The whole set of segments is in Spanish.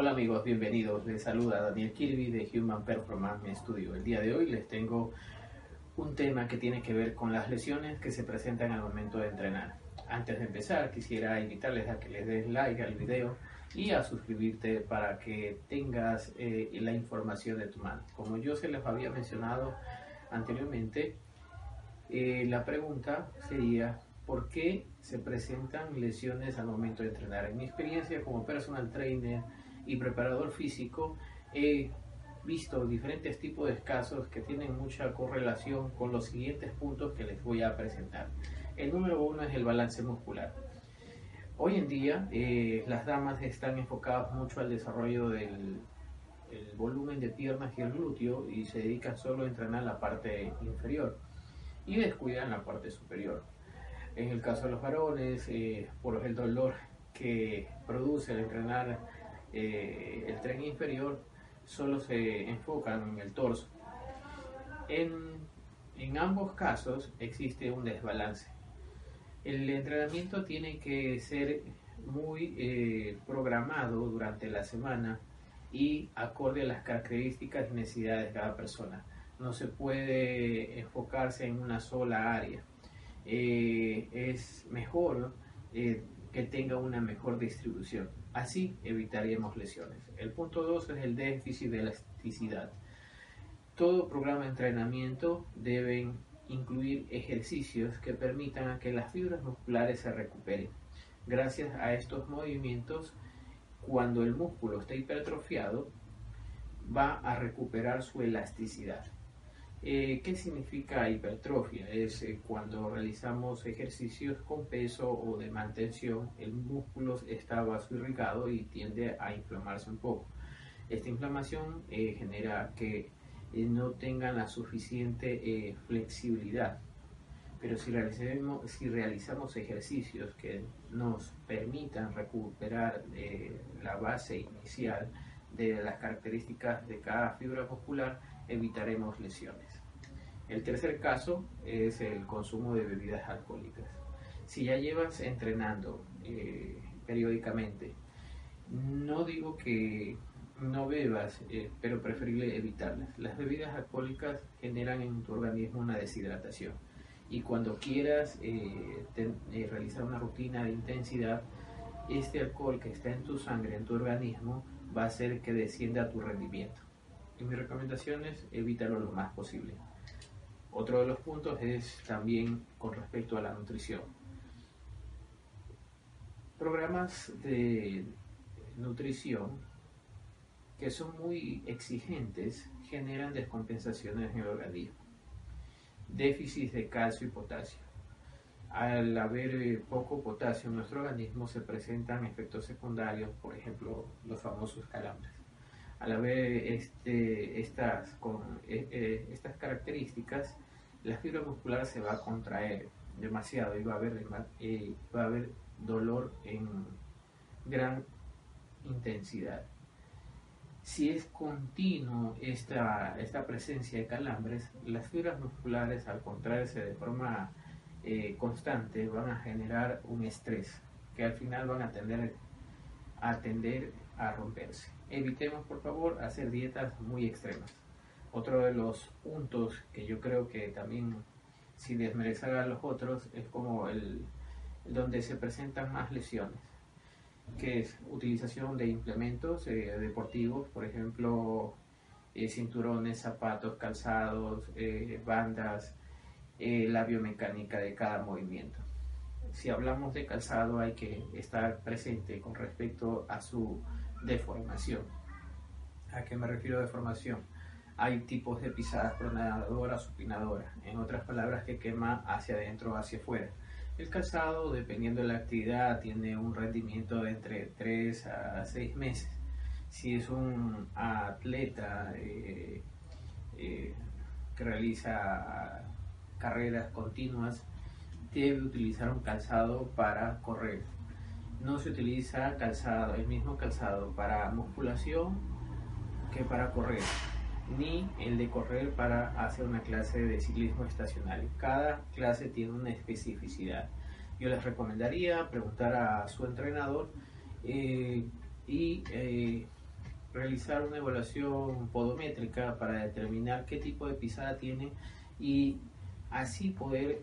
Hola amigos, bienvenidos. Les saluda Daniel Kirby de Human Performance Studio. El día de hoy les tengo un tema que tiene que ver con las lesiones que se presentan al momento de entrenar. Antes de empezar, quisiera invitarles a que les des like al video y a suscribirte para que tengas eh, la información de tu mano. Como yo se les había mencionado anteriormente, eh, la pregunta sería, ¿por qué se presentan lesiones al momento de entrenar? En mi experiencia como personal trainer y preparador físico, he visto diferentes tipos de casos que tienen mucha correlación con los siguientes puntos que les voy a presentar. El número uno es el balance muscular. Hoy en día eh, las damas están enfocadas mucho al desarrollo del el volumen de piernas y el glúteo y se dedican solo a entrenar la parte inferior y descuidan la parte superior. En el caso de los varones, eh, por el dolor que produce el entrenar eh, el tren inferior, solo se enfocan en el torso. En, en ambos casos existe un desbalance. El entrenamiento tiene que ser muy eh, programado durante la semana y acorde a las características y necesidades de cada persona. No se puede enfocarse en una sola área. Eh, es mejor que tenga una mejor distribución. Así evitaríamos lesiones. El punto 2 es el déficit de elasticidad. Todo programa de entrenamiento deben incluir ejercicios que permitan que las fibras musculares se recuperen. Gracias a estos movimientos, cuando el músculo está hipertrofiado, va a recuperar su elasticidad. Eh, ¿Qué significa hipertrofia? Es eh, cuando realizamos ejercicios con peso o de mantención, el músculo está vasoirrigado y tiende a inflamarse un poco. Esta inflamación eh, genera que no tengan la suficiente flexibilidad. Pero si realizamos, si realizamos ejercicios que nos permitan recuperar la base inicial de las características de cada fibra muscular, evitaremos lesiones. El tercer caso es el consumo de bebidas alcohólicas. Si ya llevas entrenando eh, periódicamente, no digo que no bebas, eh, pero preferible evitarlas. Las bebidas alcohólicas generan en tu organismo una deshidratación y cuando quieras eh, realizar una rutina de intensidad, este alcohol que está en tu sangre, en tu organismo, va a hacer que descienda tu rendimiento. Y mi recomendación es evítalo lo más posible. Otro de los puntos es también con respecto a la nutrición. Programas de nutrición que son muy exigentes generan descompensaciones en el organismo. Déficit de calcio y potasio. Al haber eh, poco potasio en nuestro organismo se presentan efectos secundarios, por ejemplo, los famosos calambres al haber este, estas, con, e, e, estas características, la fibra muscular se va a contraer demasiado y va a haber, eh, va a haber dolor en gran intensidad. Si es continuo esta, esta presencia de calambres, las fibras musculares al contraerse de forma eh, constante van a generar un estrés que al final van a tender a, tender a romperse evitemos por favor hacer dietas muy extremas. Otro de los puntos que yo creo que también, sin desmerecer a los otros, es como el donde se presentan más lesiones, que es utilización de implementos eh, deportivos, por ejemplo, eh, cinturones, zapatos, calzados, eh, bandas, la biomecánica de cada movimiento. Si hablamos de calzado hay que estar presente con respecto a su de formación. ¿A qué me refiero de formación? Hay tipos de pisadas pronadoras, supinadoras, en otras palabras que quema hacia adentro o hacia afuera. El calzado, dependiendo de la actividad, tiene un rendimiento de entre 3 a 6 meses. Si es un atleta eh, eh, que realiza carreras continuas, debe utilizar un calzado para correr. No se utiliza calzado, el mismo calzado para musculación que para correr, ni el de correr para hacer una clase de ciclismo estacionario. Cada clase tiene una especificidad. Yo les recomendaría preguntar a su entrenador eh, y eh, realizar una evaluación podométrica para determinar qué tipo de pisada tiene y así poder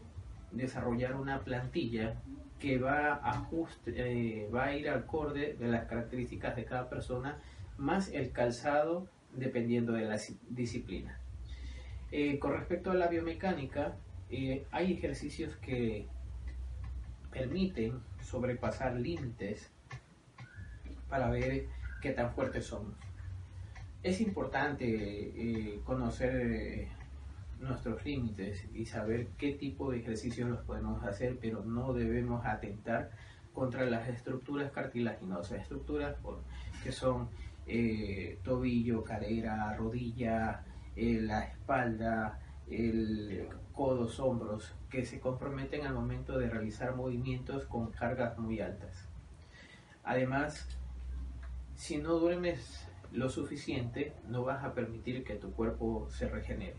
desarrollar una plantilla que va a, ajuste, eh, va a ir acorde de las características de cada persona, más el calzado dependiendo de la disciplina. Eh, con respecto a la biomecánica, eh, hay ejercicios que permiten sobrepasar límites para ver qué tan fuertes somos. Es importante conocer nuestros límites y saber qué tipo de ejercicios los podemos hacer, pero no debemos atentar contra las estructuras cartilaginosas, estructuras que son eh, tobillo, cadera, rodilla, eh, la espalda, el codos, hombros, que se comprometen al momento de realizar movimientos con cargas muy altas. Además, si no duermes lo suficiente, no vas a permitir que tu cuerpo se regenere.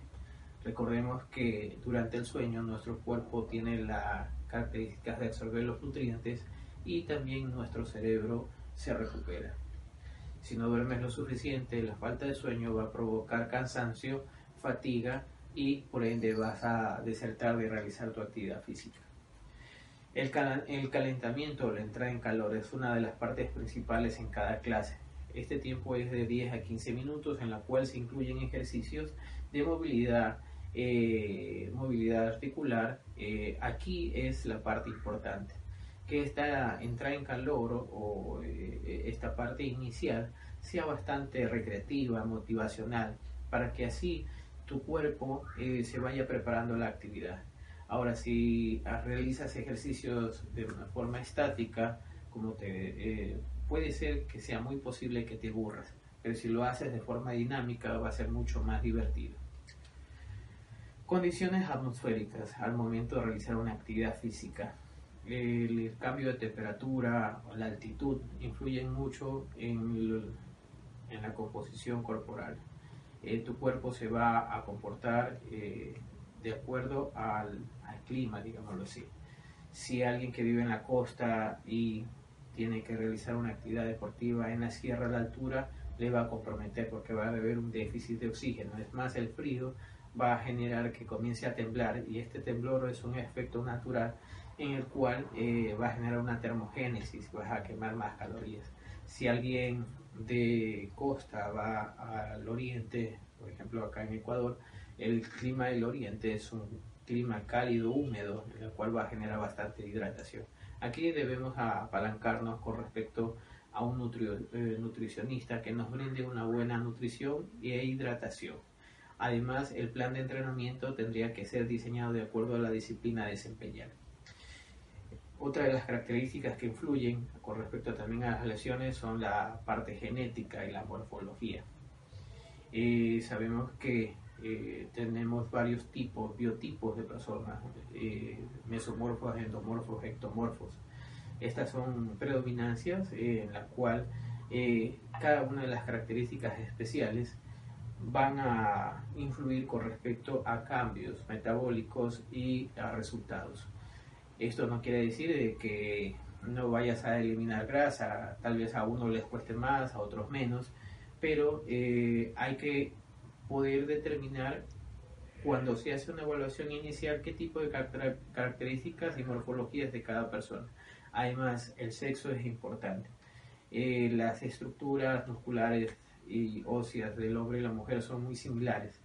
Recordemos que durante el sueño nuestro cuerpo tiene las características de absorber los nutrientes y también nuestro cerebro se recupera. Si no duermes lo suficiente, la falta de sueño va a provocar cansancio, fatiga y por ende vas a desertar de realizar tu actividad física. El, el calentamiento o la entrada en calor es una de las partes principales en cada clase. Este tiempo es de 10 a 15 minutos en la cual se incluyen ejercicios de movilidad, eh, movilidad articular, eh, aquí es la parte importante. Que esta entrada en calor o eh, esta parte inicial sea bastante recreativa, motivacional, para que así tu cuerpo se vaya preparando la actividad. Ahora, si realizas ejercicios de una forma estática, como te, puede ser que sea muy posible que te aburras, pero si lo haces de forma dinámica va a ser mucho más divertido. Condiciones atmosféricas al momento de realizar una actividad física. El cambio de temperatura, o la altitud influyen mucho en, en la composición corporal. Eh, tu cuerpo se va a comportar eh, de acuerdo al, al, clima, digámoslo así. Si alguien que vive en la costa y tiene que realizar una actividad deportiva en la sierra de altura, le va a comprometer porque va a haber un déficit de oxígeno. Es más, el frío va a generar que comience a temblar y este temblor es un efecto natural en el cual eh, va a generar una termogénesis, vas a quemar más calorías. Si alguien de costa va al oriente, por ejemplo acá en Ecuador, el clima del oriente es un clima cálido, húmedo, en el cual va a generar bastante hidratación. Aquí debemos apalancarnos con respecto a un eh, nutricionista que nos brinde una buena nutrición e hidratación. Además, el plan de entrenamiento tendría que ser diseñado de acuerdo a la disciplina a desempeñar. Otra de las características que influyen con respecto también a las lesiones son la parte genética y la morfología. Eh, sabemos que eh, tenemos varios tipos, biotipos de personas, eh, mesomorfos, endomorfos, ectomorfos. Estas son predominancias en la cual cada una de las características especiales van a influir con respecto a cambios metabólicos y a resultados. Esto no quiere decir que no vayas a eliminar grasa, tal vez a uno les cueste más, a otros menos, pero eh, hay que poder determinar cuando se hace una evaluación inicial qué tipo de características y morfologías de cada persona. Además, el sexo es importante. Eh, las estructuras musculares y óseas del hombre y la mujer son muy similares,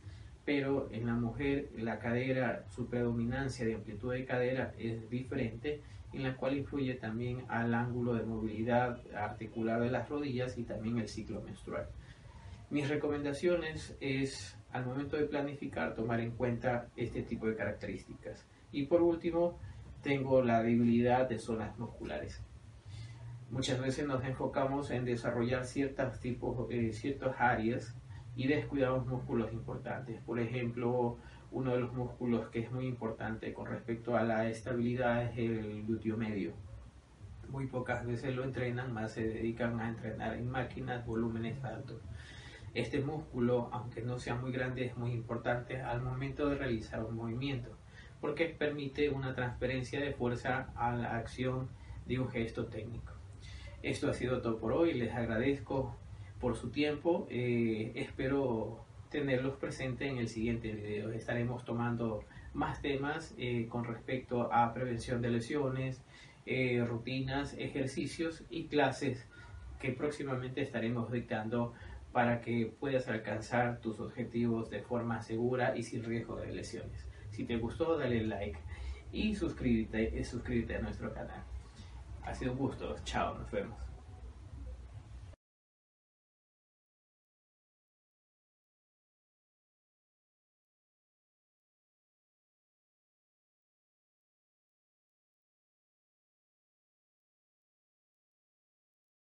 pero en la mujer la cadera, su predominancia de amplitud de cadera es diferente, en la cual influye también al ángulo de movilidad articular de las rodillas y también el ciclo menstrual. Mis recomendaciones es al momento de planificar tomar en cuenta este tipo de características. Y por último, tengo la debilidad de zonas musculares. Muchas veces nos enfocamos en desarrollar ciertos tipos, eh, ciertas áreas y descuidamos músculos importantes. Por ejemplo, uno de los músculos que es muy importante con respecto a la estabilidad es el glúteo medio. Muy pocas veces lo entrenan, más se dedican a entrenar en máquinas, volúmenes altos. Este músculo, aunque no sea muy grande, es muy importante al momento de realizar un movimiento, porque permite una transferencia de fuerza a la acción de un gesto técnico. Esto ha sido todo por hoy, les agradezco por su tiempo, eh, espero tenerlos presentes en el siguiente video. Estaremos tomando más temas eh, con respecto a prevención de lesiones, eh, rutinas, ejercicios y clases que próximamente estaremos dictando para que puedas alcanzar tus objetivos de forma segura y sin riesgo de lesiones. Si te gustó, dale like y suscríbete, suscríbete a nuestro canal. Ha sido un gusto. Chao, nos vemos.